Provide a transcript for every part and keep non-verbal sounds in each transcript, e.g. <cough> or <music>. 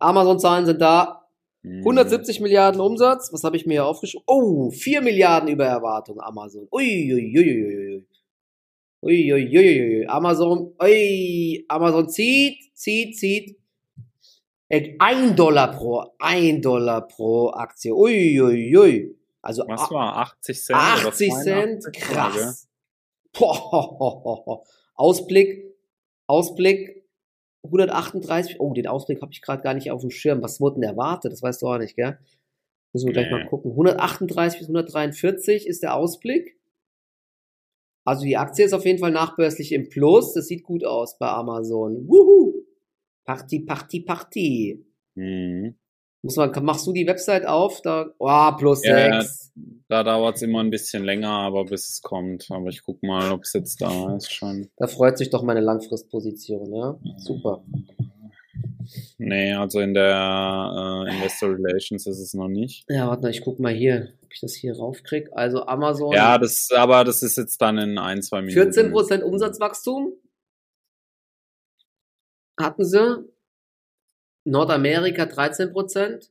Amazon-Zahlen sind da. Mhm. 170 Milliarden Umsatz. Was habe ich mir hier aufgeschrieben? Oh, 4 Milliarden über Erwartung Amazon. Uiuiuiui. Uiuiuiui. Amazon, ui, Amazon zieht, zieht, zieht. Äh, Ein Dollar pro, ein Dollar pro Aktie. Uiuiui. Also Was war 80 Cent? oder 80 Cent, 82? krass. Boah. <laughs> Ausblick, Ausblick 138. Oh, den Ausblick habe ich gerade gar nicht auf dem Schirm. Was wurde denn erwartet? Das weißt du auch nicht, gell? Müssen wir gleich Nee. mal gucken. 138 bis 143 ist der Ausblick. Also die Aktie ist auf jeden Fall nachbörslich im Plus. Das sieht gut aus bei Amazon. Wuhu! Party, Party, Party. Mhm. Muss man, machst du die Website auf? Da, oh, plus Ja, 6. Da dauert es immer ein bisschen länger, aber bis es kommt. Aber ich guck mal, ob es jetzt da ist schon. Da freut sich doch meine Langfristposition, ja? Super. Nee, also in der äh, Investor Relations ist es noch nicht. Ja, warte mal, ich guck mal hier, ob ich das hier raufkrieg. Also Amazon Ja, das, aber das ist jetzt dann in ein, zwei Minuten. 14% Umsatzwachstum hatten sie. Nordamerika 13%.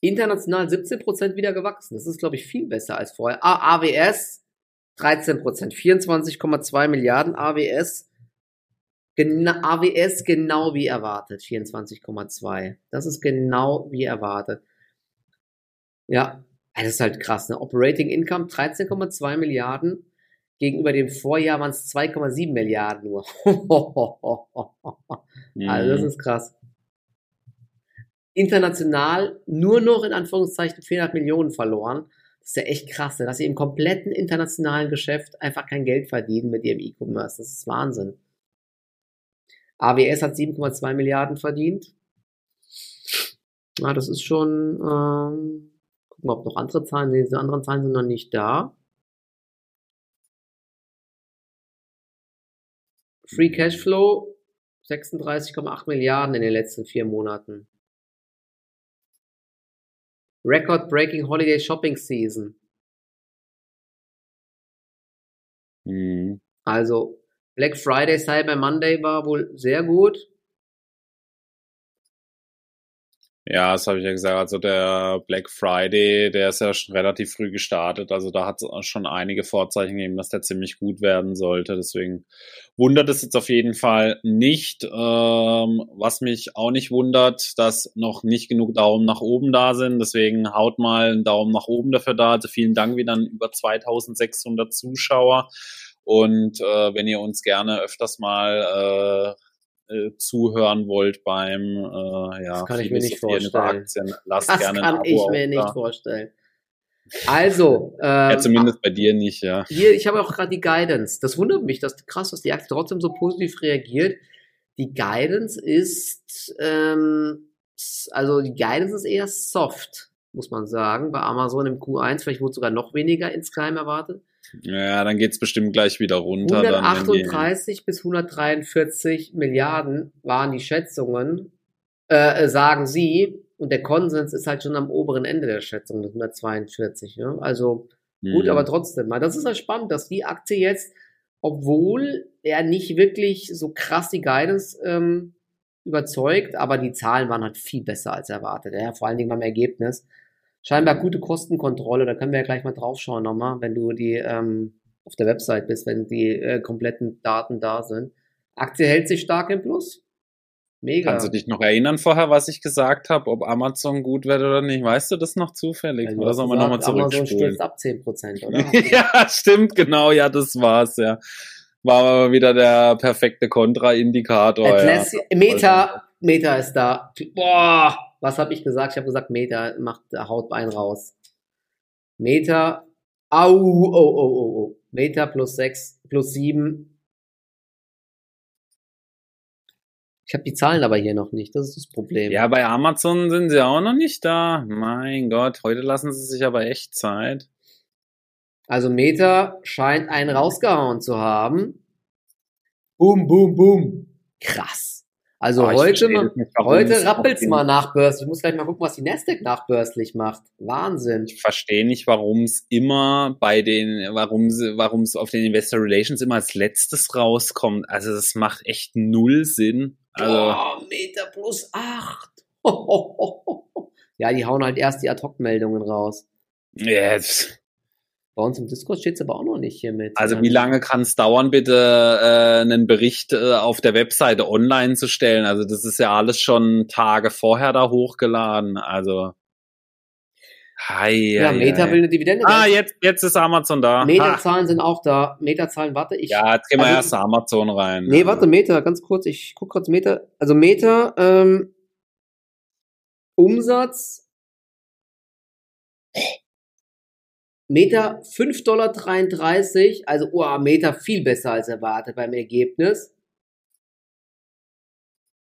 International 17% wieder gewachsen. Das ist, glaube ich, viel besser als vorher. Ah, AWS 13%. 24,2 Milliarden AWS. Gena AWS genau wie erwartet. 24,2. Das ist genau wie erwartet. Ja, das ist halt krass. Ne? Operating Income 13,2 Milliarden. Gegenüber dem Vorjahr waren es 2,7 Milliarden nur. Mhm. <laughs> Also das ist krass. International nur noch in Anführungszeichen 400 Millionen verloren. Das ist ja echt krass, ne? dass sie im kompletten internationalen Geschäft einfach kein Geld verdienen mit ihrem E-Commerce. Das ist Wahnsinn. AWS hat 7,2 Milliarden verdient. Ja, das ist schon, ähm, gucken wir, ob noch andere Zahlen, nee, diese anderen Zahlen sind noch nicht da. Free Cashflow 36,8 Milliarden in den letzten vier Monaten. Record-breaking Holiday Shopping Season. Mhm. Also Black Friday, Cyber Monday war wohl sehr gut. Ja, das habe ich ja gesagt. Also der Black Friday, der ist ja schon relativ früh gestartet. Also da hat es schon einige Vorzeichen gegeben, dass der ziemlich gut werden sollte. Deswegen wundert es jetzt auf jeden Fall nicht. Ähm, was mich auch nicht wundert, dass noch nicht genug Daumen nach oben da sind. Deswegen haut mal einen Daumen nach oben dafür da. Also vielen Dank wieder an über 2600 Zuschauer. Und äh, wenn ihr uns gerne öfters mal äh, äh, zuhören wollt beim äh, ja, Das kann ich mir nicht vorstellen. Aktien, lasst Das gerne kann ich mir nicht da. vorstellen. Also, <laughs> ähm, Ja, zumindest bei dir nicht, ja. Hier, ich habe auch gerade die Guidance. Das wundert mich, dass krass, dass die Aktie trotzdem so positiv reagiert. Die Guidance ist, ähm, also die Guidance ist eher soft, muss man sagen. Bei Amazon im Q1, vielleicht wurde sogar noch weniger insgeheim erwartet. Ja, dann geht's bestimmt gleich wieder runter. Dann, wenn die, 138 bis 143 Milliarden waren die Schätzungen, äh, äh, sagen sie. Und der Konsens ist halt schon am oberen Ende der Schätzung mit 142. Ne? Also Gut, Mhm. aber trotzdem, mal, das ist halt spannend, dass die Aktie jetzt, obwohl er nicht wirklich so krass die Guidance ähm, überzeugt, aber die Zahlen waren halt viel besser als erwartet. Ja, vor allen Dingen beim Ergebnis. Scheinbar gute Kostenkontrolle, da können wir ja gleich mal draufschauen nochmal, wenn du die ähm, auf der Website bist, wenn die äh, kompletten Daten da sind. Aktie hält sich stark im Plus. Mega. Kannst du dich noch erinnern vorher, was ich gesagt habe, ob Amazon gut wird oder nicht? Weißt du das noch zufällig? Also, oder sollen wir nochmal gesagt, Amazon zurückspulen? stürzt ab 10%, oder? <laughs> ja, stimmt, genau, ja, das war's, ja. War aber wieder der perfekte Kontraindikator. Ja. Meta, Meta ist da. Boah, was habe ich gesagt? Ich habe gesagt, Meta macht haut Bein raus. Meta, au, oh, oh, oh, oh. Meta plus 6, plus 7. Ich habe die Zahlen aber hier noch nicht, das ist das Problem. Ja, bei Amazon sind sie auch noch nicht da. Mein Gott, heute lassen sie sich aber echt Zeit. Also Meta scheint einen rausgehauen zu haben. Boom, boom, boom. Krass. Also Aber heute, mal, nicht, heute es rappelt's mal nachbörslich. Ich muss gleich mal gucken, was die Nasdaq nachbörslich macht. Wahnsinn. Ich verstehe nicht, warum es immer bei den, warum es auf den Investor Relations immer als letztes rauskommt. Also das macht echt null Sinn. Also Boah, Meta plus 8. <laughs> ja, die hauen halt erst die Ad-Hoc-Meldungen raus. Jetzt. Bei uns im Discord steht es aber auch noch nicht hier mit. Also wie lange kann es dauern, bitte äh, einen Bericht äh, auf der Webseite online zu stellen? Also das ist ja alles schon Tage vorher da hochgeladen. Also Hi, ja, Meta hi. will eine Dividende. Ah, jetzt, jetzt ist Amazon da. Meta-Zahlen sind auch da. Meta-Zahlen, warte, ich. Ja, jetzt gehen wir also, erst Amazon rein. Nee, warte, Meta, ganz kurz, ich guck kurz Meta. Also Meta, ähm, Umsatz. Meta 5,33 Dollar, also oh, Meta viel besser als erwartet beim Ergebnis.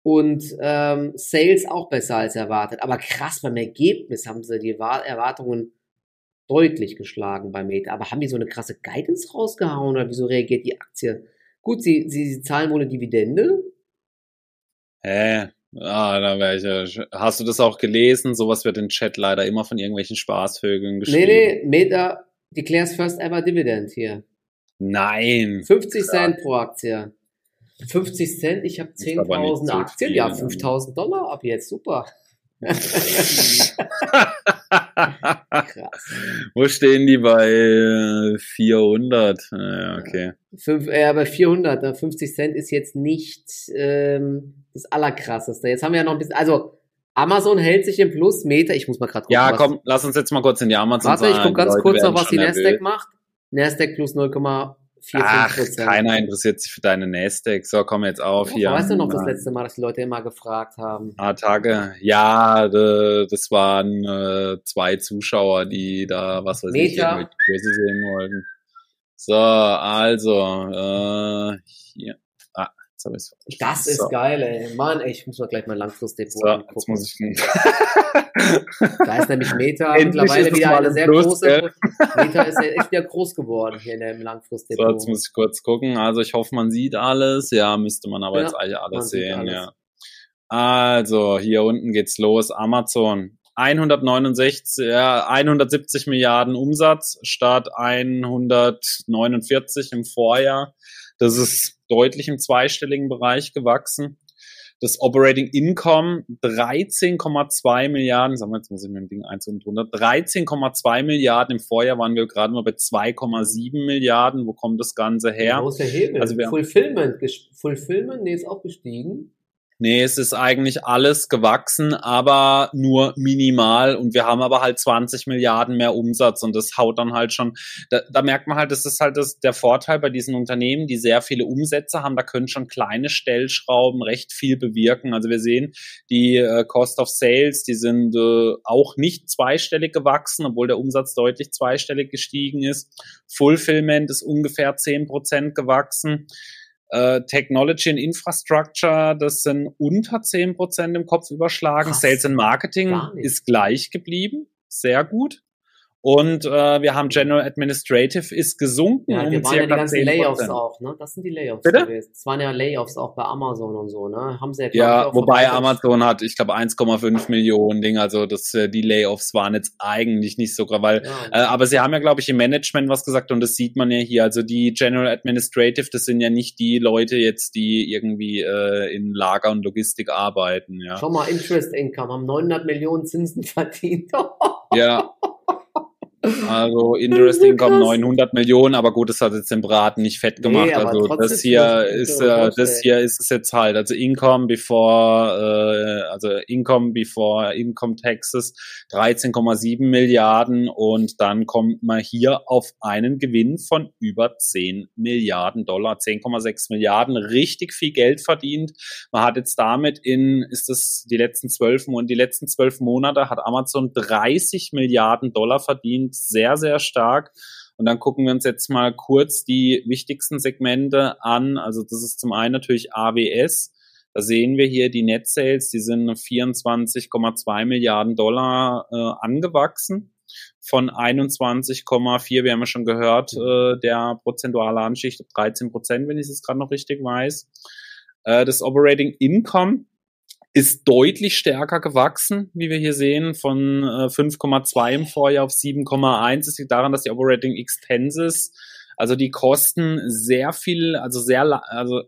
Und ähm, Sales auch besser als erwartet. Aber krass, beim Ergebnis haben sie die Erwartungen deutlich geschlagen bei Meta. Aber haben die so eine krasse Guidance rausgehauen oder wieso reagiert die Aktie? Gut, sie, sie, sie zahlen wohl eine Dividende. Hä? Ah, da wäre ich ja. Hast du das auch gelesen? Sowas wird im Chat leider immer von irgendwelchen Spaßvögeln geschrieben. Nee, nee, Meta declares first ever dividend hier. Nein. 50 Cent pro Aktie. 50 Cent, ich habe 10.000 Aktien, ja, 5.000 Dollar ab jetzt, super. Krass. <laughs> Wo stehen die bei 400? Ja, okay. Fünf, äh, bei 400, 50 Cent ist jetzt nicht ähm, das Allerkrasseste. Jetzt haben wir ja noch ein bisschen, also Amazon hält sich im Plus, Meter, ich muss mal gerade gucken. Ja, komm, lass uns jetzt mal kurz in die Amazon Warte, ich gucke ganz kurz noch, was die Nasdaq macht. Nasdaq plus 0,5 4, Ach, keiner interessiert sich für deine Nasdaq. So, komm jetzt auf hier. Weißt du noch das letzte Mal, dass die Leute immer gefragt haben? Ah, Tage. Ja, das waren äh, zwei Zuschauer, die da, was weiß Meta. ich, Kurse sehen wollten. So, also, äh, hier. Habe ich's Das ist so. geil, ey. Mann, ey, ich muss mal gleich mal Langfristdepot so, angucken. Jetzt muss ich da ist nämlich Meta mittlerweile wieder eine sehr Plus, große. Gell? <laughs> Meta ist ja echt wieder groß geworden hier in dem Langfristdepot. So, jetzt muss ich kurz gucken. Also ich hoffe, man sieht alles. Ja, müsste man aber ja, jetzt eigentlich alles sehen. Alles. Ja. Also hier unten geht's los. Amazon 169, ja, 170 Milliarden Umsatz statt 149 im Vorjahr. Das ist deutlich im zweistelligen Bereich gewachsen. Das Operating Income 13,2 Milliarden, sagen wir jetzt muss ich mit dem Ding eins und drunter, 13,2 Milliarden. Im Vorjahr waren wir gerade mal bei 2,7 Milliarden. Wo kommt das Ganze her? Der Hebel? Also wir Fulfillment, Fulfillment, nee, ist auch gestiegen. Nee, es ist eigentlich alles gewachsen, aber nur minimal und wir haben aber halt 20 Milliarden mehr Umsatz und das haut dann halt schon, da, da merkt man halt, das ist halt das, der Vorteil bei diesen Unternehmen, die sehr viele Umsätze haben, da können schon kleine Stellschrauben recht viel bewirken. Also wir sehen, die äh, Cost of Sales, die sind äh, auch nicht zweistellig gewachsen, obwohl der Umsatz deutlich zweistellig gestiegen ist. Fulfillment ist ungefähr 10 Prozent gewachsen. Äh, Technology and Infrastructure, das sind unter 10% im Kopf überschlagen. Krass. Sales and Marketing ist gleich geblieben. Sehr gut. Und äh, wir haben General Administrative ist gesunken. Ja, wir um waren ja die ganzen Layoffs auch, ne? Das sind die Layoffs Bitte? gewesen. Das waren ja Layoffs auch bei Amazon und so, ne? Haben sie ja, ja wobei Amazon hat, ich glaube, 1,5 Millionen Ding, also das, äh, die Layoffs waren jetzt eigentlich nicht so, weil, ja. äh, aber sie haben ja, glaube ich, im Management was gesagt und das sieht man ja hier. Also die General Administrative, das sind ja nicht die Leute jetzt, die irgendwie äh, in Lager und Logistik arbeiten, ja. Schau mal, Interest Income, haben 900 Millionen Zinsen <laughs> verdient. ja. <laughs> Also Interest Income 900 Millionen, aber gut, das hat jetzt den Braten nicht fett gemacht. Nee, also das hier ist äh, das hier ist es jetzt halt. Also Income before, äh, also Income before Income Taxes 13,7 Milliarden und dann kommt man hier auf einen Gewinn von über 10 Milliarden Dollar, 10,6 Milliarden, richtig viel Geld verdient. Man hat jetzt damit in, ist das die letzten zwölf Monate, die letzten zwölf Monate hat Amazon 30 Milliarden Dollar verdient sehr, sehr stark. Und dann gucken wir uns jetzt mal kurz die wichtigsten Segmente an. Also das ist zum einen natürlich AWS. Da sehen wir hier die Net Sales, die sind 24,2 Milliarden Dollar äh, angewachsen von 21,4, wir haben ja schon gehört, äh, der prozentuale Anschicht 13 Prozent, wenn ich es gerade noch richtig weiß. Äh, das Operating Income ist deutlich stärker gewachsen, wie wir hier sehen, von äh, 5,2 im Vorjahr auf 7,1. Das liegt daran, dass die Operating Expenses, also die Kosten sehr viel, also sehr, also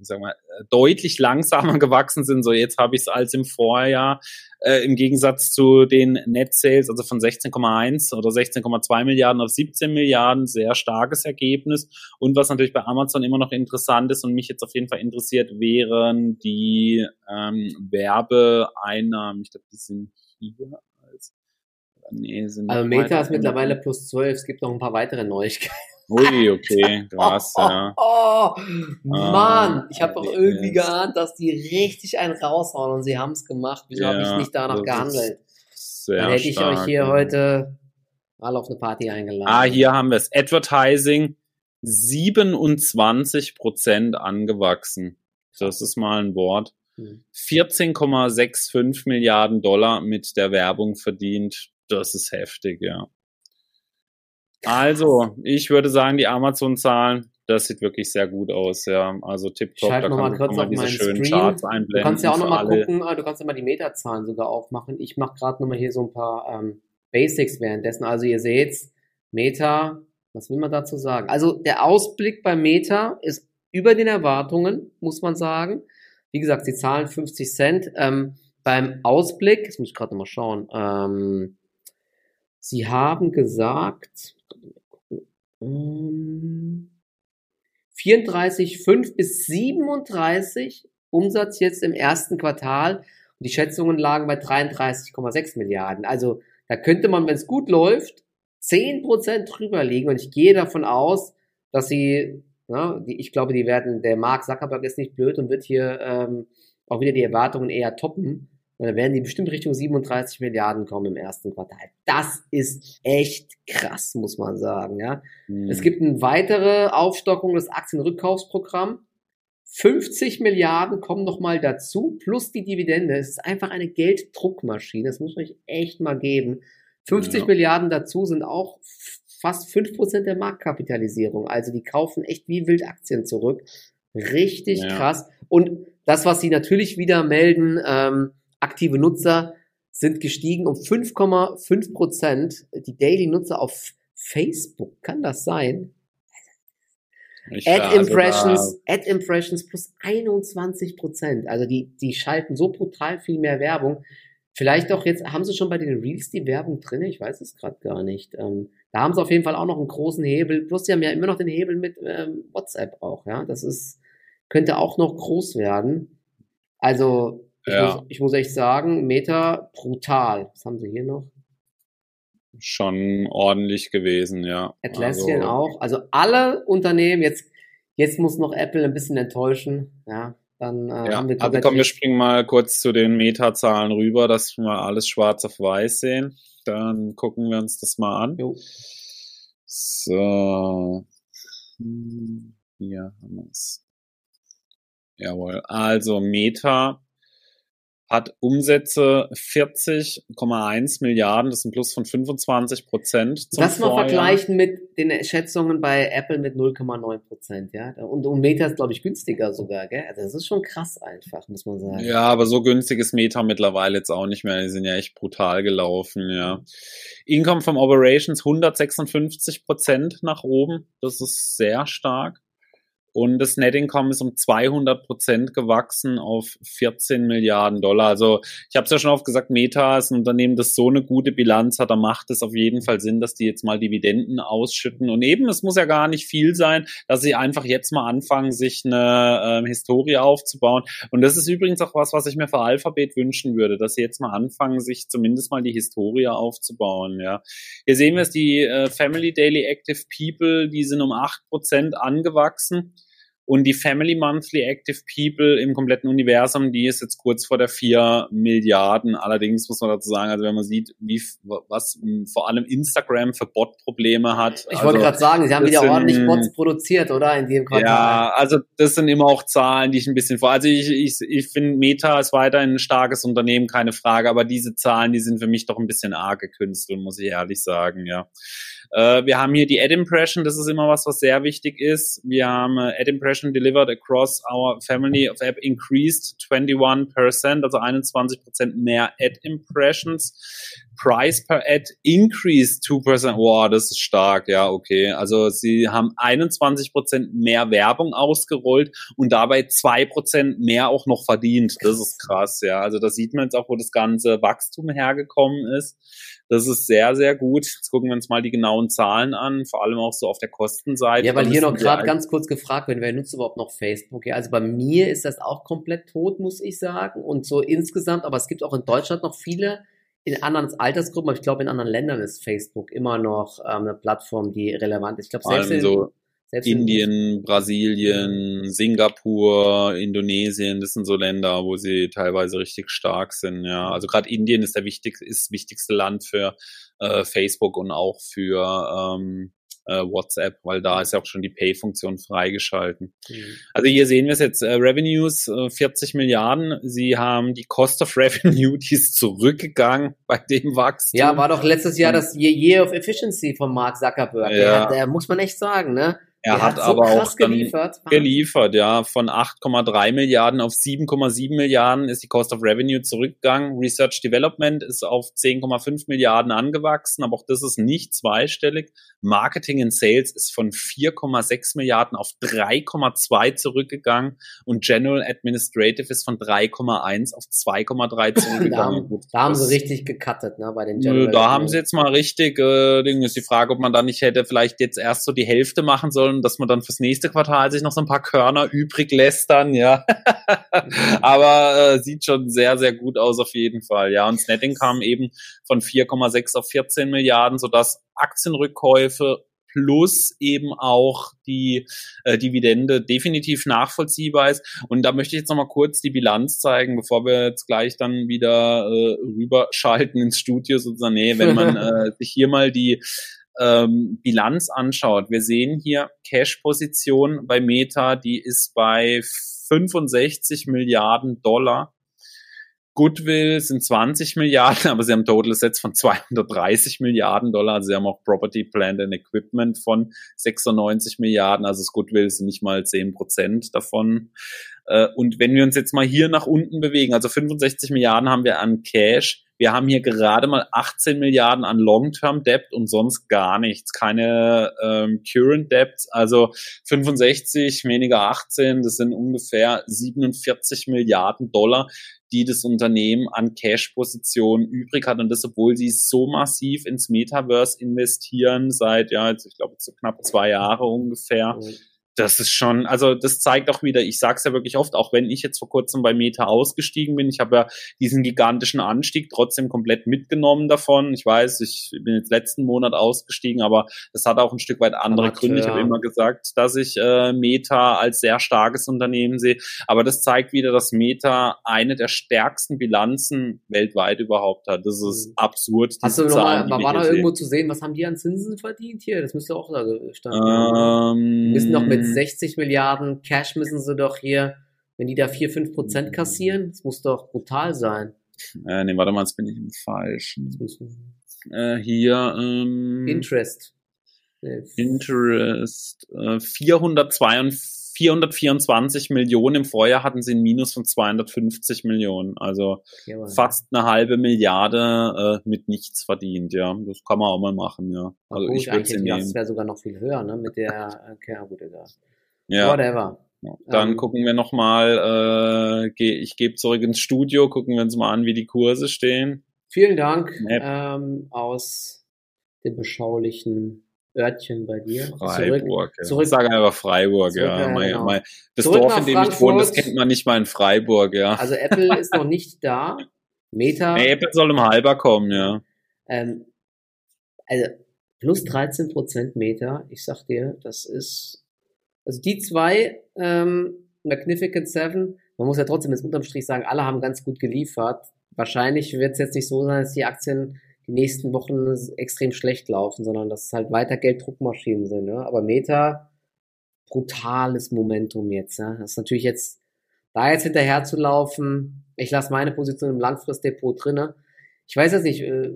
sag mal, deutlich langsamer <laughs> gewachsen sind. So jetzt habe ich es als im Vorjahr äh, im Gegensatz zu den Net Sales, also von 16,1 oder 16,2 Milliarden auf 17 Milliarden, sehr starkes Ergebnis. Und was natürlich bei Amazon immer noch interessant ist und mich jetzt auf jeden Fall interessiert, wären die ähm, Werbeeinnahmen. Ich glaube, die sind hier als Nee, sind also Meta ist mittlerweile plus 12. Es gibt noch ein paar weitere Neuigkeiten. Ui, okay, krass, ja. Oh, <laughs> oh, Mann, ich habe doch irgendwie geahnt, dass die richtig einen raushauen und sie haben es gemacht. Wieso ja, habe ich nicht danach gehandelt? Dann hätte ich stark, euch hier ja. heute mal auf eine Party eingeladen. Ah, hier haben wir es. Advertising 27 Prozent angewachsen. Das ist mal ein Wort. 14,65 hm. Milliarden Dollar mit der Werbung verdient. Das ist heftig, ja. Also, ich würde sagen, die Amazon-Zahlen, das sieht wirklich sehr gut aus, ja. Also tipptopp, da kann man kurz auf diese schönen Stream. Charts einblenden. Du kannst ja auch nochmal gucken, ah, du kannst ja mal die Metazahlen sogar aufmachen. Ich mache gerade nochmal hier so ein paar ähm, Basics währenddessen. Also ihr seht, Meta, was will man dazu sagen? Also der Ausblick bei Meta ist über den Erwartungen, muss man sagen. Wie gesagt, sie zahlen 50 Cent. Ähm, beim Ausblick, jetzt muss ich gerade nochmal schauen, ähm, sie haben gesagt, 34,5 bis 37 Umsatz jetzt im ersten Quartal. Und die Schätzungen lagen bei 33,6 Milliarden. Also da könnte man, wenn es gut läuft, 10% drüber liegen. Und ich gehe davon aus, dass sie, na, die, ich glaube, die werden, der Mark Zuckerberg ist nicht blöd und wird hier ähm, auch wieder die Erwartungen eher toppen. Und dann werden die bestimmt Richtung 37 Milliarden kommen im ersten Quartal. Das ist echt krass, muss man sagen. Ja. Mhm. Es gibt eine weitere Aufstockung des Aktienrückkaufsprogramms. 50 Milliarden kommen nochmal dazu, plus die Dividende. Es ist einfach eine Gelddruckmaschine. Das muss man euch echt mal geben. 50 ja. Milliarden dazu sind auch fast 5% der Marktkapitalisierung. Also die kaufen echt wie wild Aktien zurück. Richtig ja. krass. Und das, was sie natürlich wieder melden, ähm, aktive Nutzer sind gestiegen um 5,5 Prozent. Die Daily Nutzer auf Facebook, kann das sein? Ich Ad Impressions, Ad Impressions plus 21 Prozent. Also die, die schalten so brutal viel mehr Werbung. Vielleicht auch jetzt, haben sie schon bei den Reels die Werbung drin? Ich weiß es gerade gar nicht. Ähm, da haben sie auf jeden Fall auch noch einen großen Hebel. Plus, sie haben ja immer noch den Hebel mit ähm, WhatsApp auch, ja. Das ist, könnte auch noch groß werden. Also, ich, ja. muss, ich muss echt sagen, Meta brutal. Was haben sie hier noch? Schon ordentlich gewesen, ja. Atlassian also, auch. Also alle Unternehmen, jetzt, jetzt muss noch Apple ein bisschen enttäuschen. Ja, dann äh, ja, haben wir Also komm, wir springen mal kurz zu den Meta-Zahlen rüber, dass wir alles schwarz auf weiß sehen. Dann gucken wir uns das mal an. Jo. So. Hm, hier haben wir es. Jawohl. Also Meta hat Umsätze 40,1 Milliarden, das ist ein Plus von 25 Prozent. Das mal vergleichen mit den Schätzungen bei Apple mit 0,9 Prozent, ja. Und, und Meta ist, glaube ich, günstiger sogar, gell? Also das ist schon krass einfach, muss man sagen. Ja, aber so günstig ist Meta mittlerweile jetzt auch nicht mehr. Die sind ja echt brutal gelaufen, ja. Income from Operations 156 Prozent nach oben. Das ist sehr stark. Und das Net Income ist um 200 Prozent gewachsen auf 14 Milliarden Dollar. Also ich habe es ja schon oft gesagt, Meta ist ein Unternehmen, das so eine gute Bilanz hat. Da macht es auf jeden Fall Sinn, dass die jetzt mal Dividenden ausschütten. Und eben, es muss ja gar nicht viel sein, dass sie einfach jetzt mal anfangen, sich eine äh, Historie aufzubauen. Und das ist übrigens auch was, was ich mir für Alphabet wünschen würde, dass sie jetzt mal anfangen, sich zumindest mal die Historie aufzubauen. Ja, Hier sehen wir es, die äh, Family Daily Active People, die sind um 8 Prozent angewachsen. Und die Family Monthly Active People im kompletten Universum, die ist jetzt kurz vor der vier Milliarden. Allerdings muss man dazu sagen, also wenn man sieht, wie was vor allem Instagram für Bot-Probleme hat. Ich also, wollte gerade sagen, sie haben wieder sind, ordentlich Bots produziert, oder? In dem Quartal. Ja, also das sind immer auch Zahlen, die ich ein bisschen vor. Also ich, ich, ich finde, Meta ist weiterhin ein starkes Unternehmen, keine Frage, aber diese Zahlen, die sind für mich doch ein bisschen arg gekünstelt, muss ich ehrlich sagen, ja. Äh, wir haben hier die Ad Impression, das ist immer was, was sehr wichtig ist. Wir haben äh, Ad Impression delivered across our family of app increased 21%, also 21% mehr Ad Impressions. Price per Ad increased 2%. Oh, das ist stark, ja, okay. Also sie haben 21% mehr Werbung ausgerollt und dabei 2% mehr auch noch verdient. Das ist krass, ja. Also da sieht man jetzt auch, wo das ganze Wachstum hergekommen ist. Das ist sehr, sehr gut. Jetzt gucken wir uns mal die genauen Zahlen an, vor allem auch so auf der Kostenseite. Ja, weil hier noch gerade ganz kurz gefragt wird, wer nutzt überhaupt noch Facebook? Ja, also bei mir ist das auch komplett tot, muss ich sagen. Und so insgesamt, aber es gibt auch in Deutschland noch viele, in anderen Altersgruppen, aber ich glaube, in anderen Ländern ist Facebook immer noch ähm, eine Plattform, die relevant ist. Ich glaube, selbst in, so selbst Indien, in, Brasilien, Singapur, Indonesien, das sind so Länder, wo sie teilweise richtig stark sind. Ja, also gerade Indien ist der wichtig, ist das wichtigste Land für äh, Facebook und auch für ähm, äh, WhatsApp, weil da ist ja auch schon die Pay-Funktion freigeschalten. Mhm. Also hier sehen wir es jetzt, äh, Revenues äh, 40 Milliarden. Sie haben die Cost of <laughs> Revenue, die ist zurückgegangen bei dem Wachstum. Ja, war doch letztes Jahr das Year of Efficiency von Mark Zuckerberg. Ja. Der, der muss man echt sagen, ne? Er hat, hat so aber auch geliefert. geliefert, ja. Von 8,3 Milliarden auf 7,7 Milliarden ist die Cost of Revenue zurückgegangen. Research Development ist auf 10,5 Milliarden angewachsen, aber auch das ist nicht zweistellig. Marketing and Sales ist von 4,6 Milliarden auf 3,2 zurückgegangen und General Administrative ist von 3,1 auf 2,3 <laughs> zurückgegangen. da, haben, da haben sie richtig gecuttet, ne, bei den General. Da haben sie jetzt mal richtig, äh, Ding ist die Frage, ob man da nicht hätte vielleicht jetzt erst so die Hälfte machen sollen wollen, dass man dann fürs nächste Quartal sich noch so ein paar Körner übrig lässt dann, ja. <laughs> Aber äh, sieht schon sehr, sehr gut aus auf jeden Fall, ja. Und das Netting kam eben von 4,6 auf 14 Milliarden, sodass Aktienrückkäufe plus eben auch die äh, Dividende definitiv nachvollziehbar ist. Und da möchte ich jetzt nochmal kurz die Bilanz zeigen, bevor wir jetzt gleich dann wieder äh, rüberschalten ins Studio sozusagen. Nee, wenn man <laughs> äh, sich hier mal die ähm, Bilanz anschaut, wir sehen hier Cash-Position bei Meta, die ist bei 65 Milliarden Dollar. Goodwill sind 20 Milliarden, <laughs> aber sie haben Total Assets von 230 Milliarden Dollar. Also sie haben auch Property, Plant and Equipment von 96 Milliarden. Also das Goodwill sind nicht mal 10 Prozent davon. Äh, und wenn wir uns jetzt mal hier nach unten bewegen, also 65 Milliarden haben wir an Cash, wir haben hier gerade mal 18 Milliarden an Long-Term Debt und sonst gar nichts. Keine ähm, Current Debts, also 65 weniger 18, das sind ungefähr 47 Milliarden Dollar, die das Unternehmen an Cash-Positionen übrig hat. Und das, obwohl sie so massiv ins Metaverse investieren, seit, ja, ich glaube, so knapp zwei Jahre ungefähr. Mhm das ist schon, also das zeigt auch wieder, ich sage es ja wirklich oft, auch wenn ich jetzt vor kurzem bei Meta ausgestiegen bin, ich habe ja diesen gigantischen Anstieg trotzdem komplett mitgenommen davon. Ich weiß, ich bin jetzt letzten Monat ausgestiegen, aber das hat auch ein Stück weit andere Amateur. Gründe. Ich habe immer gesagt, dass ich äh, Meta als sehr starkes Unternehmen sehe, aber das zeigt wieder, dass Meta eine der stärksten Bilanzen weltweit überhaupt hat. Das ist mhm. absurd. Hast du nochmal, war, war da irgendwo zu sehen, was haben die an Zinsen verdient hier? Das müsste auch da standen. Ähm, müssen noch mit 60 Milliarden Cash müssen sie doch hier, wenn die da 4, 5 Prozent kassieren, das muss doch brutal sein. Äh, nee, warte mal, jetzt bin ich im Falschen. Äh, hier, ähm, Interest. Interest, äh, 442 424 Millionen. Im Vorjahr hatten sie ein Minus von 250 Millionen. Also ja, fast eine halbe Milliarde äh, mit nichts verdient, ja. Das kann man auch mal machen, ja. Also gut, ich würde nehmen. Das wäre sogar noch viel höher, ne? Mit der, okay, gut, egal. Ja. Whatever. Ja. Dann ähm, gucken wir nochmal, äh, ich gebe zurück ins Studio, gucken wir uns mal an, wie die Kurse stehen. Vielen Dank ähm, aus dem beschaulichen Örtchen bei dir. Freiburg. Zurück, zurück, ich sage einfach Freiburg, zurück, ja. Mein, mein, das Dorf, in dem Frankfurt. ich wohne, das kennt man nicht mal in Freiburg, ja. Also Apple ist noch nicht da. Meta. Nee, Apple soll im Halber kommen, ja. Ähm, also plus 13 Prozent Meta, ich sag dir, das ist, also die zwei, ähm, Magnificent Seven, man muss ja trotzdem jetzt unterm Strich sagen, alle haben ganz gut geliefert. Wahrscheinlich wird es jetzt nicht so sein, dass die Aktien die nächsten Wochen extrem schlecht laufen, sondern dass es halt weiter Gelddruckmaschinen sind. Ne? Aber Meta, brutales Momentum jetzt. Ja? Das ist natürlich jetzt, da jetzt hinterher zu laufen, ich lasse meine Position im Langfristdepot drinne. Ich weiß jetzt nicht, äh,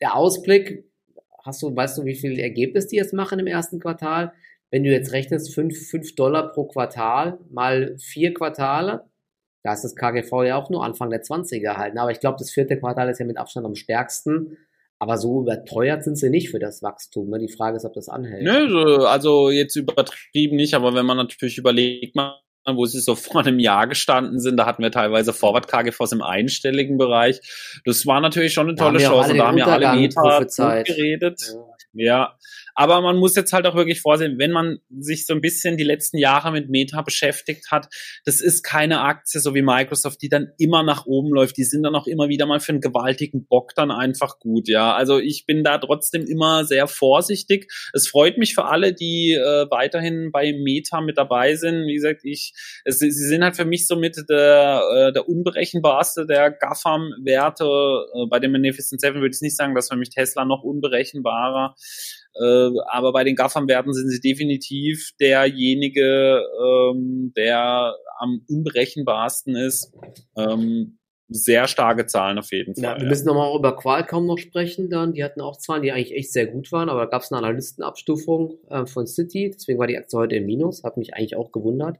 der Ausblick, hast du, weißt du, wie viel Ergebnis die jetzt machen im ersten Quartal? Wenn du jetzt rechnest, 5, 5 Dollar pro Quartal mal vier Quartale, da ist das KGV ja auch nur Anfang der 20er halt. Ne? Aber ich glaube, das vierte Quartal ist ja mit Abstand am stärksten. Aber so überteuert sind sie nicht für das Wachstum. Ne? Die Frage ist, ob das anhält. Nö, also jetzt übertrieben nicht, aber wenn man natürlich überlegt, man wo sie so <laughs> vor einem Jahr gestanden sind. Da hatten wir teilweise Forward KGVs im einstelligen Bereich. Das war natürlich schon eine tolle Chance. Da haben ja alle Meta geredet. Ja. ja. Aber man muss jetzt halt auch wirklich vorsehen, wenn man sich so ein bisschen die letzten Jahre mit Meta beschäftigt hat, das ist keine Aktie, so wie Microsoft, die dann immer nach oben läuft. Die sind dann auch immer wieder mal für einen gewaltigen Bock dann einfach gut, ja. Also ich bin da trotzdem immer sehr vorsichtig. Es freut mich für alle, die äh, weiterhin bei Meta mit dabei sind. Wie gesagt, ich, es, sie sind halt für mich so mit der, äh, der unberechenbarste der GAFAM-Werte. Äh, bei dem Magnificent Seven würde ich nicht sagen, dass für mich Tesla noch unberechenbarer. Äh, aber bei den Gaffern-Werten sind sie definitiv derjenige, ähm, der am unberechenbarsten ist. Ähm, sehr starke Zahlen auf jeden Fall. Ja, wir müssen nochmal über Qualcomm noch sprechen dann. Die hatten auch Zahlen, die eigentlich echt sehr gut waren, aber da gab es eine Analystenabstufung äh, von City, deswegen war die Aktie heute im Minus, hat mich eigentlich auch gewundert.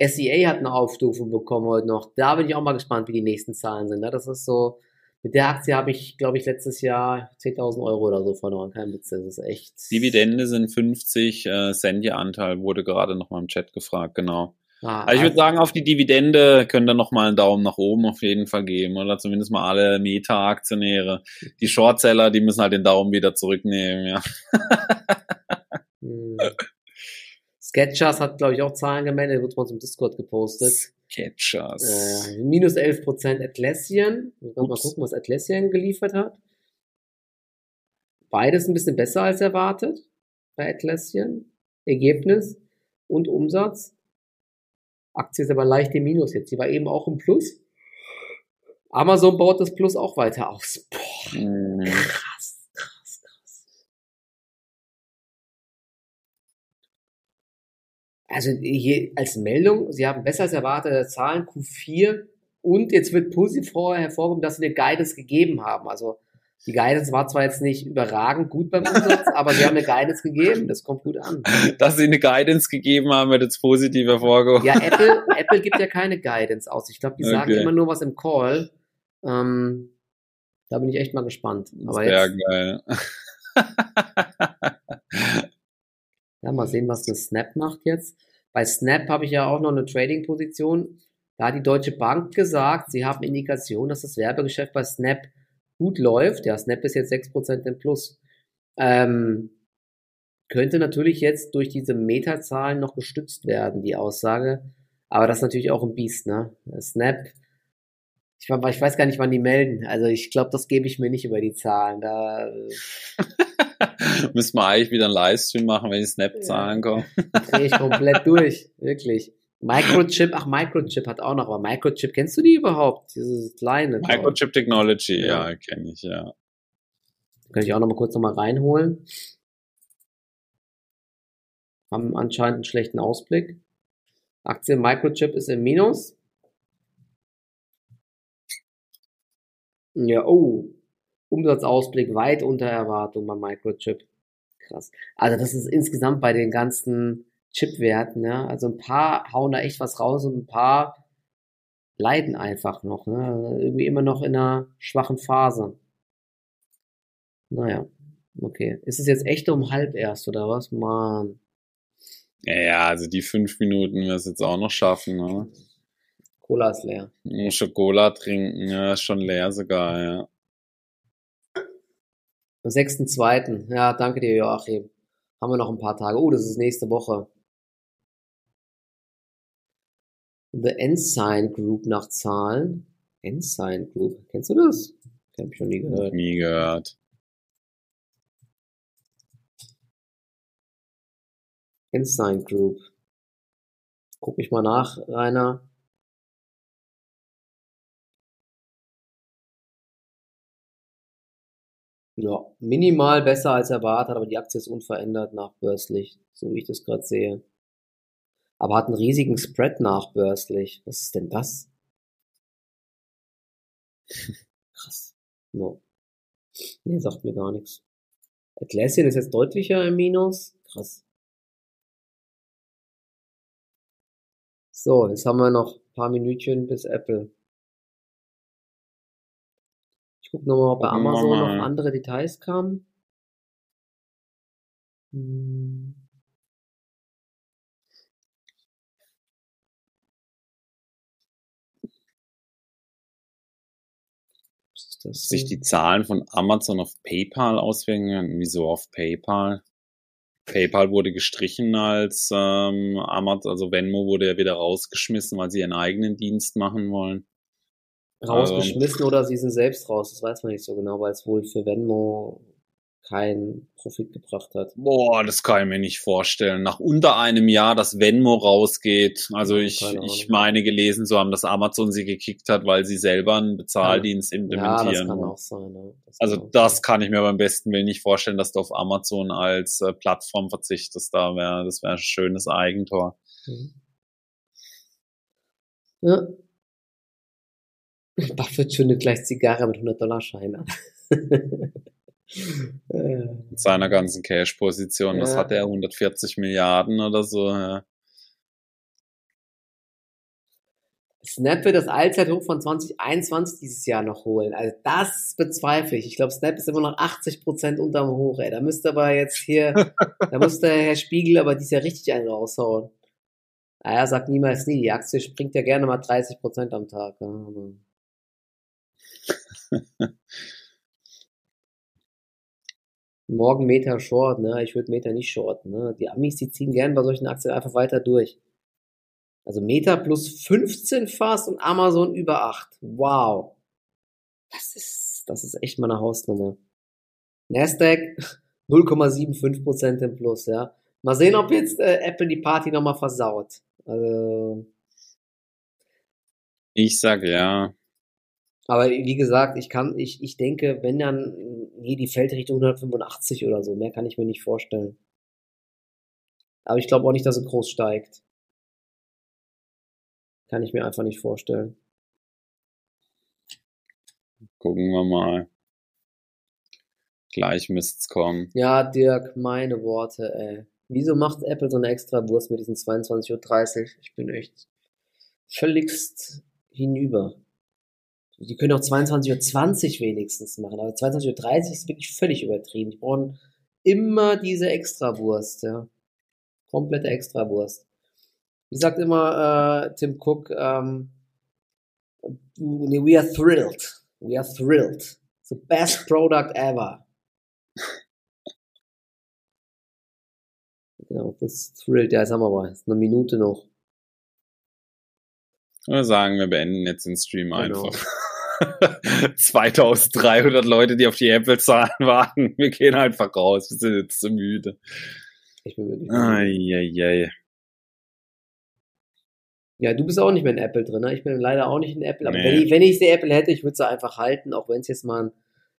SEA hat eine Aufstufung bekommen heute noch. Da bin ich auch mal gespannt, wie die nächsten Zahlen sind. Ne? Das ist so, mit der Aktie habe ich, glaube ich, letztes Jahr 10.000 Euro oder so verloren. Kein Witz, das ist echt. Dividende sind 50 äh, Cent ihr Anteil, wurde gerade noch mal im Chat gefragt, genau. Ah, also ich würde sagen, auf die Dividende könnt ihr noch mal einen Daumen nach oben auf jeden Fall geben oder zumindest mal alle Meta-Aktionäre. Die Shortseller, die müssen halt den Daumen wieder zurücknehmen, ja. <laughs> hm. Sketchers hat, glaube ich, auch Zahlen gemeldet, wird bei uns im Discord gepostet. Sketchers. Äh, minus 11% Atlassian. Wir können mal gucken, was Atlassian geliefert hat. Beides ein bisschen besser als erwartet bei Atlassian. Ergebnis und Umsatz. Aktie ist aber leicht im Minus jetzt. Sie war eben auch im Plus. Amazon baut das Plus auch weiter aus. Boah, mhm. krass. Also hier als Meldung, Sie haben besser als erwartete Zahlen Q4 und jetzt wird positiv vorher hervorgehoben, dass Sie eine Guidance gegeben haben. Also die Guidance war zwar jetzt nicht überragend gut beim Umsatz, <laughs> aber Sie haben eine Guidance gegeben, das kommt gut an. Dass Sie eine Guidance gegeben haben, wird jetzt positiv hervorgehoben. Ja, Apple, Apple gibt ja keine Guidance aus. Ich glaube, die sagen okay. immer nur was im Call. Ähm, da bin ich echt mal gespannt. Aber Sehr jetzt, geil. Ja, mal sehen, was das Snap macht jetzt. Bei Snap habe ich ja auch noch eine Trading-Position. Da hat die Deutsche Bank gesagt, sie haben Indikation, dass das Werbegeschäft bei Snap gut läuft. Ja, Snap ist jetzt 6% im Plus. Ähm, könnte natürlich jetzt durch diese Metazahlen noch gestützt werden, die Aussage. Aber das ist natürlich auch ein Biest, ne? Snap, ich, ich weiß gar nicht, wann die melden. Also ich glaube, das gebe ich mir nicht über die Zahlen. Da <laughs> <laughs> Müssen wir eigentlich wieder einen Livestream machen, wenn die Snap-Zahlen kommen. Drehe ich komplett <laughs> durch, wirklich. Microchip, ach, Microchip hat auch noch, aber Microchip, kennst du die überhaupt? Dieses kleine. Microchip Technology, ja, ja kenne ich, ja. Kann ich auch noch mal kurz noch mal reinholen. Haben anscheinend einen schlechten Ausblick. Aktie Microchip ist im Minus. Ja, oh, Umsatzausblick weit unter Erwartung bei Microchip. Krass. Also das ist insgesamt bei den ganzen Chipwerten, ja. Also ein paar hauen da echt was raus und ein paar leiden einfach noch, ne? Irgendwie immer noch in einer schwachen Phase. Naja, okay. Ist es jetzt echt um halb erst oder was? Mann. Ja, also die fünf Minuten wir es jetzt auch noch schaffen, ne? Cola ist leer. Schokolade trinken, ja, ist schon leer sogar, ja. Am 6.2. Ja, danke dir, Joachim. Haben wir noch ein paar Tage. Oh, das ist nächste Woche. The Ensign Group nach Zahlen. Ensign Group. Kennst du das? Hab ich schon nie gehört. Nie gehört. Ensign Group. Guck ich mal nach, Rainer. Ja, minimal besser als erwartet, aber die Aktie ist unverändert nachbörslich, so wie ich das gerade sehe. Aber hat einen riesigen Spread nachbörslich. Was ist denn das? <laughs> Krass. No. Nee, sagt mir gar nichts. Atlassian ist jetzt deutlicher im Minus. Krass. So, jetzt haben wir noch ein paar Minütchen bis Apple. Gucke nochmal, ob bei Amazon mal. noch andere Details kamen. Hm. Sich die? Zahlen von Amazon auf PayPal auswirken. Wieso auf PayPal? PayPal wurde gestrichen als ähm, Amazon, also Venmo wurde ja wieder rausgeschmissen, weil sie ihren eigenen Dienst machen wollen. Rausgeschmissen oder sie sind selbst raus, das weiß man nicht so genau, weil es wohl für Venmo keinen Profit gebracht hat. Boah, das kann ich mir nicht vorstellen. Nach unter einem Jahr, dass Venmo rausgeht. Also ich, ich meine gelesen zu haben, dass Amazon sie gekickt hat, weil sie selber einen Bezahldienst Ja, das implementieren. kann wollen. auch sein. Ja. Das Also kann das sein. kann ich mir beim besten Willen nicht vorstellen, dass du auf Amazon als äh, Plattform verzichtest. Da wäre, das wäre ein schönes Eigentor. Mhm. Ja. <laughs> Buffett zündet gleich Zigarre mit 100-Dollar-Schein an. <laughs> Äh, Mit seiner ganzen Cash-Position. Was Ja. hat er? 140 Milliarden oder so? Ja. Snap wird das Allzeithoch von 2021 dieses Jahr noch holen. Also das bezweifle ich. Ich glaube, Snap ist immer noch 80% unterm Hoch. Ey. Da müsste aber jetzt hier, <laughs> da muss der Herr Spiegel aber dies Jahr richtig einen raushauen. Ah, er sagt niemals nie. Die Aktie springt ja gerne mal 30% am Tag. Ja, <laughs> Morgen Meta Short, ne? Ich würde Meta nicht shorten, ne? Die Amis, die ziehen gern bei solchen Aktien einfach weiter durch. Also Meta plus 15 fast und Amazon über 8. Wow. Das ist, das ist echt mal eine Hausnummer. Nasdaq <laughs> 0,75% im Plus, ja. Mal sehen, ob jetzt äh, Apple die Party nochmal versaut. Also, Ich sag ja. Aber wie gesagt, ich kann, ich, ich denke, wenn dann, nee, die fällt Richtung 185 oder so. Mehr kann ich mir nicht vorstellen. Aber ich glaube auch nicht, dass sie groß steigt. Kann ich mir einfach nicht vorstellen. Gucken wir mal. Gleich müsst's kommen. Ja, Dirk, meine Worte, ey. Wieso macht Apple so eine extra Wurst mit diesen 22.30 Uhr? Ich bin echt völligst hinüber. Die können auch 22.20 Uhr wenigstens machen, aber 22.30 Uhr ist wirklich völlig übertrieben. Die brauchen immer diese Extrawurst, ja. Komplette Extrawurst. Wie sagt immer äh, Tim Cook, ähm, we are thrilled. We are thrilled. The best product ever. <laughs> Genau, das thrilled. Ja, jetzt haben wir mal. Ist eine Minute noch. Wir sagen, wir beenden jetzt den Stream Genau. einfach. 2300 Leute, die auf die Apple-Zahlen <laughs> warten. Wir gehen einfach raus. Wir sind jetzt so müde. Ich bin wirklich. Eieiei. Ja, du bist auch nicht mehr in Apple drin, ne? Ich bin leider auch nicht in Apple. Aber Nee. wenn ich, wenn ich die Apple hätte, ich würde sie einfach halten, auch wenn es jetzt mal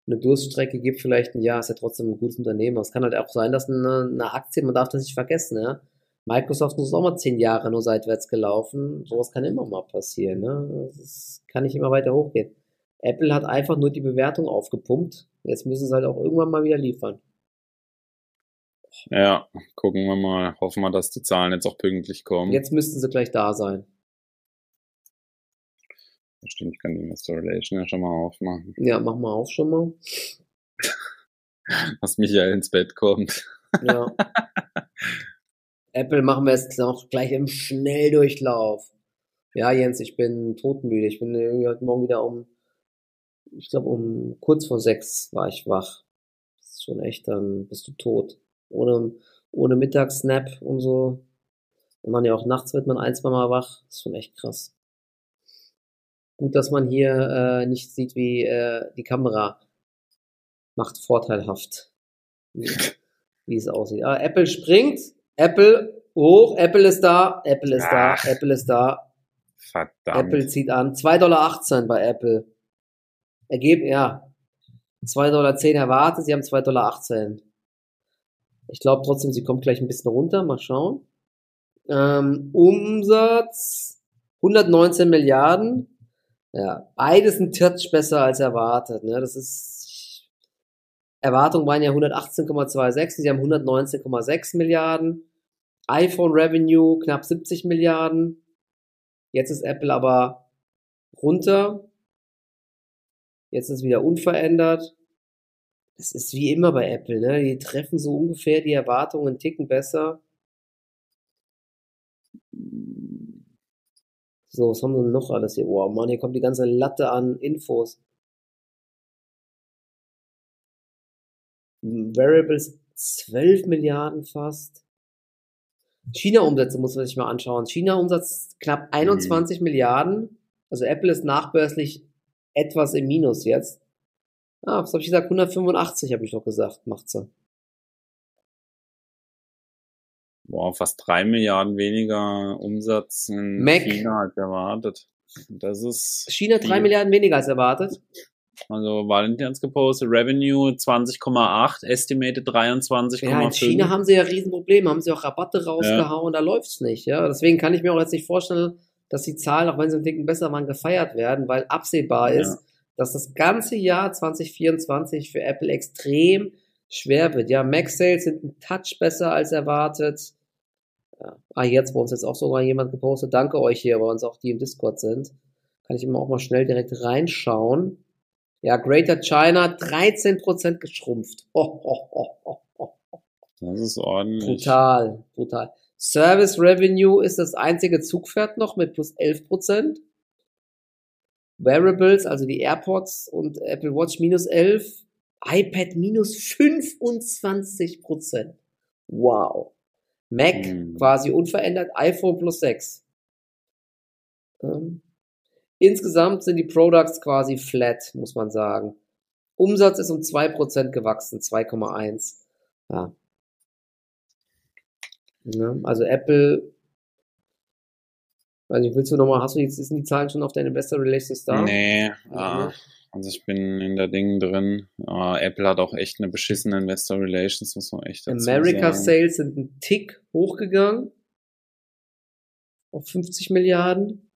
eine Durststrecke gibt, vielleicht ein Jahr, ist ja trotzdem ein gutes Unternehmen. Aber es kann halt auch sein, dass eine, eine Aktie, man darf das nicht vergessen, ne? Microsoft ist auch mal zehn Jahre nur seitwärts gelaufen. Sowas kann immer mal passieren, ne? Das kann nicht immer weiter hochgehen. Apple hat einfach nur die Bewertung aufgepumpt. Jetzt müssen sie halt auch irgendwann mal wieder liefern. Ja, gucken wir mal. Hoffen wir, dass die Zahlen jetzt auch pünktlich kommen. Jetzt müssten sie gleich da sein. Stimmt, ich kann die Investor Relation ja schon mal aufmachen. Ja, mach mal auf schon mal. Dass Michael ins Bett kommt. Ja. Apple machen wir jetzt noch gleich im Schnelldurchlauf. Ja, Jens, ich bin todmüde. Ich bin irgendwie heute Morgen wieder um, ich glaube um kurz vor sechs war ich wach. Das ist schon echt, dann bist du tot. Ohne, ohne Mittagssnap und so. Und dann ja auch nachts wird man ein, zwei Mal wach. Das ist schon echt krass. Gut, dass man hier äh, nicht sieht, wie äh, die Kamera macht vorteilhaft, wie, <laughs> wie es aussieht. Ah, Apple springt, Apple hoch, Apple ist da, Apple ist Ach. da, Apple ist da, Verdammt. Apple zieht an. 2,18 Dollar bei Apple. Ergebnis, ja. 2,10 Dollar erwartet, sie haben 2,18 Dollar. Ich glaube trotzdem, sie kommt gleich ein bisschen runter, mal schauen. Ähm, Umsatz 119 Milliarden. Ja, beides ein Touch besser als erwartet. Ne? Das ist Erwartungen waren ja 118,26, sie haben 119,6 Milliarden. iPhone Revenue knapp 70 Milliarden. Jetzt ist Apple aber runter. Jetzt ist es wieder unverändert. Das ist wie immer bei Apple, ne? Die treffen so ungefähr die Erwartungen Ticken besser. So, was haben wir denn noch alles hier? Oh Mann, hier kommt die ganze Latte an Infos. Variables 12 Milliarden fast. China-Umsätze muss man sich mal anschauen. China-Umsatz knapp 21 mhm. Milliarden. Also Apple ist nachbörslich etwas im Minus jetzt. Ah, was habe ich gesagt? 185 habe ich doch gesagt, macht sie. Boah, fast drei Milliarden weniger Umsatz in Mac. China als erwartet. Das ist. China drei Milliarden weniger als erwartet. Also Valentins gepostet, Revenue 20,8, Estimated 23,5. Ja, in China haben sie ja Riesenprobleme, haben sie auch Rabatte rausgehauen, ja. da läuft's nicht, ja. Deswegen kann ich mir auch jetzt nicht vorstellen, dass die Zahlen, auch wenn sie ein Ticken besser waren, gefeiert werden, weil absehbar ist, dass das ganze Jahr 2024 für Apple extrem schwer wird. Ja, Mac Sales sind ein Touch besser als erwartet. Ja. Ah, jetzt bei uns jetzt auch sogar jemand gepostet. Danke euch hier, bei uns auch die im Discord sind. Kann ich immer auch mal schnell direkt reinschauen. Ja, Greater China 13% geschrumpft. Oh, oh, oh, das ist ordentlich. Brutal, brutal. Service Revenue ist das einzige Zugpferd noch mit plus 11%. Wearables, also die AirPods und Apple Watch minus 11. iPad minus 25%. Wow. Mac hm. quasi unverändert, iPhone plus 6. Ähm, insgesamt sind die Products quasi flat, muss man sagen. Umsatz ist um 2% gewachsen, 2,1. Ja. Ja. Also Apple, weiß nicht, willst du nochmal, hast du jetzt, sind die Zahlen schon auf deine Investor Relations da? Nee, ah, also ich bin in der Ding drin. Uh, Apple hat auch echt eine beschissene Investor Relations, muss man echt dazu America sagen. Sales sind ein Tick hochgegangen. Auf 50 Milliarden.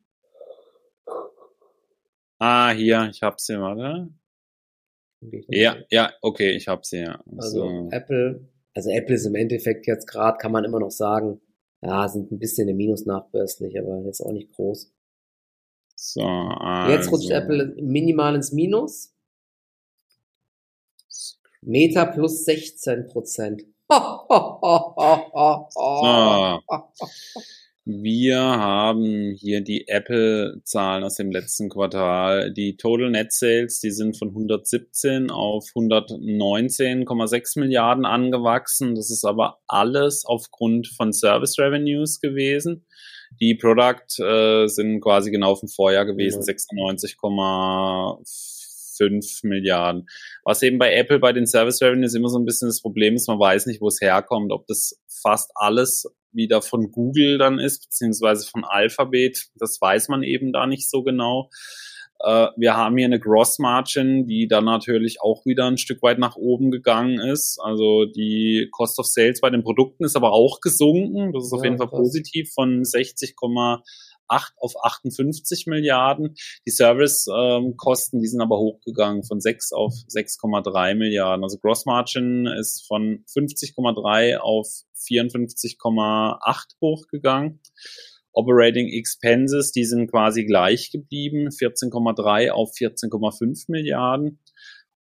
Ah, hier, ich hab sie, warte. Ja, ja, okay, ich hab sie, ja. Also, also Apple, also Apple ist im Endeffekt jetzt gerade, kann man immer noch sagen, ja, sind ein bisschen im Minus nachbörslich, aber jetzt auch nicht groß. So, also. Jetzt rutscht Apple minimal ins Minus. Meta plus 16 Prozent. <laughs> so. Wir haben hier die Apple-Zahlen aus dem letzten Quartal. Die Total Net Sales, die sind von 117 auf 119,6 Milliarden angewachsen. Das ist aber alles aufgrund von Service Revenues gewesen. Die Product äh, sind quasi genau vom Vorjahr gewesen, ja. 96,5 Milliarden. Was eben bei Apple bei den Service Revenues immer so ein bisschen das Problem ist, man weiß nicht, wo es herkommt, ob das fast alles wieder von Google dann ist, beziehungsweise von Alphabet. Das weiß man eben da nicht so genau. Äh, wir haben hier eine Gross Margin, die dann natürlich auch wieder ein Stück weit nach oben gegangen ist. Also die Cost of Sales bei den Produkten ist aber auch gesunken. Das ist auf ja, jeden Fall krass. positiv von 60,8 auf 58 Milliarden. Die Servicekosten, ähm, die sind aber hochgegangen von 6 auf 6,3 Milliarden. Also Gross Margin ist von 50,3 auf 54,8 hochgegangen. Operating Expenses, die sind quasi gleich geblieben, 14,3 auf 14,5 Milliarden.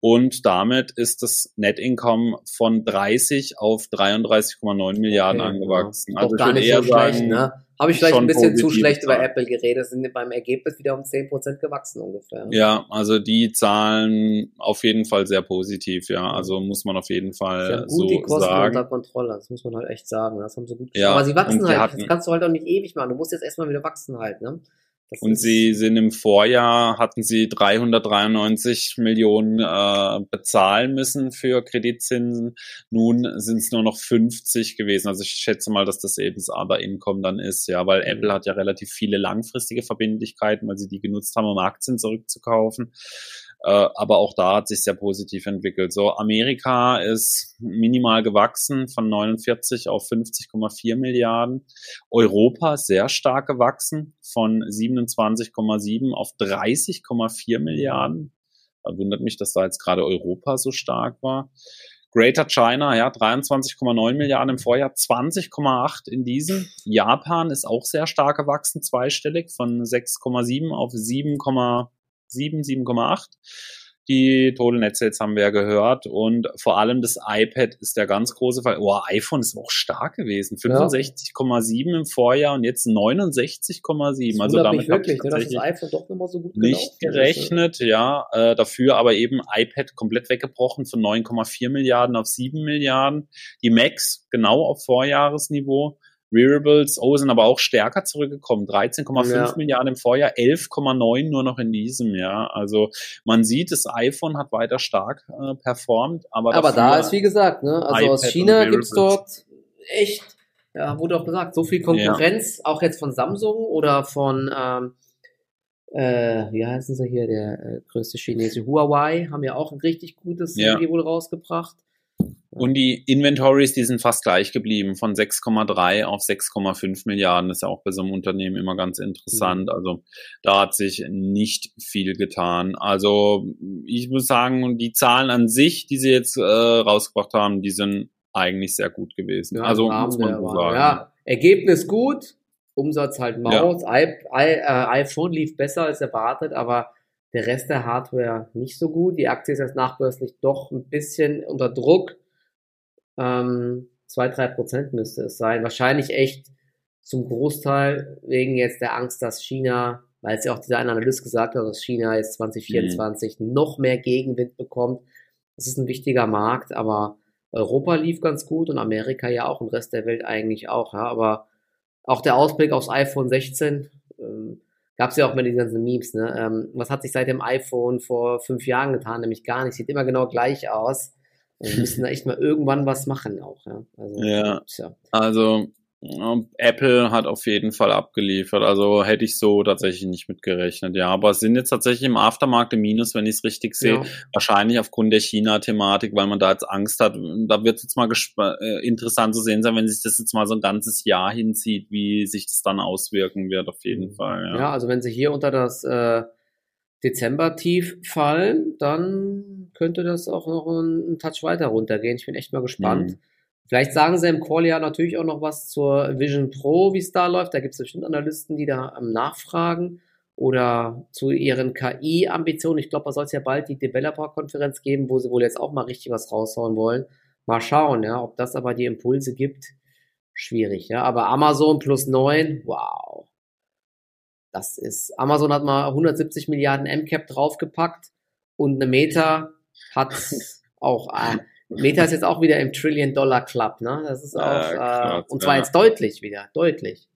Und damit ist das Net Income von 30 auf 33,9 Milliarden okay, angewachsen. Ja. Also Auch gar nicht so schlecht, sagen, ne? Habe ich vielleicht ein bisschen zu schlecht über Apple geredet. Sind beim Ergebnis wieder um 10% gewachsen ungefähr. Ja, also die Zahlen auf jeden Fall sehr positiv, ja. Also muss man auf jeden Fall sie haben gut so die Kosten sagen. unter Kontrolle, das muss man halt echt sagen. Das haben sie gut geschafft. Ja, Aber sie wachsen halt, hatten, das kannst du halt auch nicht ewig machen. Du musst jetzt erstmal wieder wachsen halt, ne? Das und sie sind im Vorjahr, hatten sie 393 Millionen äh, bezahlen müssen für Kreditzinsen. Nun sind es nur noch 50 gewesen. Also ich schätze mal, dass das eben das Other Income dann ist, ja, weil Apple mhm. hat ja relativ viele langfristige Verbindlichkeiten, weil sie die genutzt haben, um Aktien zurückzukaufen. Äh, aber auch da hat sich sehr positiv entwickelt. So, Amerika ist minimal gewachsen von 49 auf 50,4 Milliarden. Europa ist sehr stark gewachsen von 27,7 auf 30,4 Milliarden. Da wundert mich, dass da jetzt gerade Europa so stark war. Greater China, ja, 23,9 Milliarden im Vorjahr, 20,8 in diesem. Japan ist auch sehr stark gewachsen, zweistellig, von 6,7 auf 7,7 7, 7,8. Die Total Net Sales haben wir ja gehört und vor allem das iPad ist der ganz große Fall. Oh, iPhone ist auch stark gewesen. 65,7 ja. im Vorjahr und jetzt 69,7. Also damit wirklich, ne, dass das iPhone doch nochmal so gut nicht gerechnet, ist, ne? ja. Äh, dafür aber eben iPad komplett weggebrochen von 9,4 Milliarden auf 7 Milliarden. Die Macs genau auf Vorjahresniveau. Wearables, oh, sind aber auch stärker zurückgekommen. 13,5 ja. Milliarden im Vorjahr, 11,9 nur noch in diesem Jahr. Also man sieht, das iPhone hat weiter stark äh, performt. Aber, aber da ist, wie gesagt, ne, also iPad aus China gibt's dort echt, ja, wurde auch gesagt, so viel Konkurrenz, ja. auch jetzt von Samsung oder von, ähm, äh, wie heißen sie hier, der äh, größte Chinese, Huawei, haben ja auch ein richtig gutes ja. Handy wohl rausgebracht. Und die Inventories, die sind fast gleich geblieben, von 6,3 auf 6,5 Milliarden. Das ist ja auch bei so einem Unternehmen immer ganz interessant. Mhm. Also da hat sich nicht viel getan. Also ich muss sagen, die Zahlen an sich, die sie jetzt äh, rausgebracht haben, die sind eigentlich sehr gut gewesen. Ja, also muss man so sagen. Ja, Ergebnis gut, Umsatz halt Maus. Ja. I, I, äh, iPhone lief besser als erwartet, aber der Rest der Hardware nicht so gut. Die Aktie ist jetzt nachbörslich doch ein bisschen unter Druck. Ähm, zwei, drei Prozent müsste es sein. Wahrscheinlich echt zum Großteil wegen jetzt der Angst, dass China, weil es ja auch dieser eine Analyst gesagt hat, dass China jetzt 2024 mhm. noch mehr Gegenwind bekommt. Das ist ein wichtiger Markt, aber Europa lief ganz gut und Amerika ja auch und Rest der Welt eigentlich auch. Ja. Aber auch der Ausblick aufs iPhone 16, ähm, gab es ja auch mal die ganzen Memes. Ne? Ähm, was hat sich seit dem iPhone vor fünf Jahren getan? Nämlich gar nichts. Sieht immer genau gleich aus. Wir müssen da echt mal irgendwann was machen auch. Ja, also, ja. ja. also Apple hat auf jeden Fall abgeliefert. Also hätte ich so tatsächlich nicht mitgerechnet. Ja, aber es sind jetzt tatsächlich im Aftermarkt im Minus, wenn ich es richtig sehe. Ja. Wahrscheinlich aufgrund der China-Thematik, weil man da jetzt Angst hat. Da wird es jetzt mal äh, interessant zu sehen sein, wenn sich das jetzt mal so ein ganzes Jahr hinzieht, wie sich das dann auswirken wird, auf jeden mhm. Fall. Ja, ja also wenn sie hier unter das äh, Dezember-Tief fallen, dann könnte das auch noch einen Touch weiter runtergehen. Ich bin echt mal gespannt. Mhm. Vielleicht sagen sie im Call ja natürlich auch noch was zur Vision Pro, wie es da läuft. Da gibt es bestimmt Analysten, die da nachfragen. Oder zu ihren KI-Ambitionen. Ich glaube, da soll es ja bald die Developer-Konferenz geben, wo sie wohl jetzt auch mal richtig was raushauen wollen. Mal schauen, ja, ob das aber die Impulse gibt. Schwierig, ja. Aber Amazon plus neun, wow. Das ist, Amazon hat mal 170 Milliarden MCAP draufgepackt und eine Meta hat <laughs> auch, äh, Meta ist jetzt auch wieder im Trillion Dollar Club, ne? Das ist auch, äh, und zwar ja. jetzt deutlich wieder, deutlich.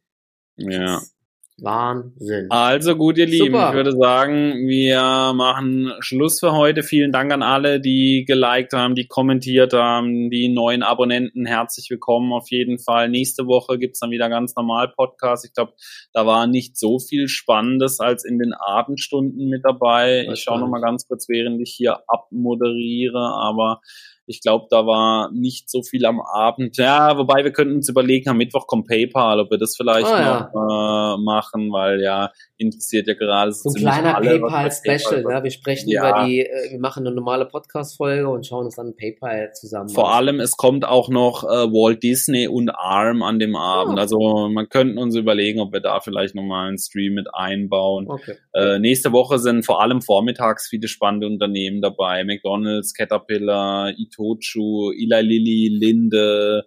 Ja. Das Wahnsinn. Also gut, ihr Lieben, Super. ich würde sagen, wir machen Schluss für heute. Vielen Dank an alle, die geliked haben, die kommentiert haben, die neuen Abonnenten. Herzlich willkommen auf jeden Fall. Nächste Woche gibt's dann wieder ganz normal Podcast. Ich glaube, da war nicht so viel Spannendes als in den Abendstunden mit dabei. Ich schaue nochmal ganz kurz, während ich hier abmoderiere, aber ich glaube, da war nicht so viel am Abend. Ja, wobei wir könnten uns überlegen, am Mittwoch kommt PayPal, ob wir das vielleicht oh, noch ja. äh, machen, weil ja interessiert ja gerade so, so ein kleiner PayPal-Special. PayPal ne? Wir sprechen ja. über die, äh, wir machen eine normale Podcast-Folge und schauen uns dann PayPal zusammen. Vor an. allem, es kommt auch noch äh, Walt Disney und ARM an dem Abend. Oh. Also man könnte uns überlegen, ob wir da vielleicht nochmal einen Stream mit einbauen. Okay. Äh, nächste Woche sind vor allem vormittags viele spannende Unternehmen dabei. McDonalds, Caterpillar, Itochu, Eli Lilly, Linde,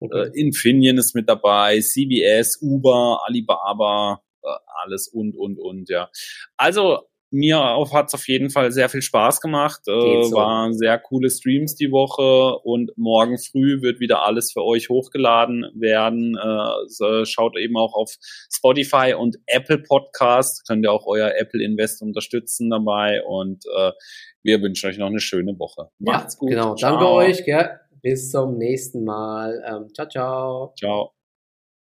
okay. äh, Infineon ist mit dabei, CBS, Uber, Alibaba, alles und, und, und, ja. Also, mir hat es auf jeden Fall sehr viel Spaß gemacht. Äh, so. Waren sehr coole Streams die Woche und morgen früh wird wieder alles für euch hochgeladen werden. Äh, so schaut eben auch auf Spotify und Apple Podcast. Könnt ihr auch euer Apple Invest unterstützen dabei und äh, wir wünschen euch noch eine schöne Woche. Macht's ja, gut. Genau. Ciao. Danke euch. Gell? Bis zum nächsten Mal. Ähm, ciao, ciao. Ciao.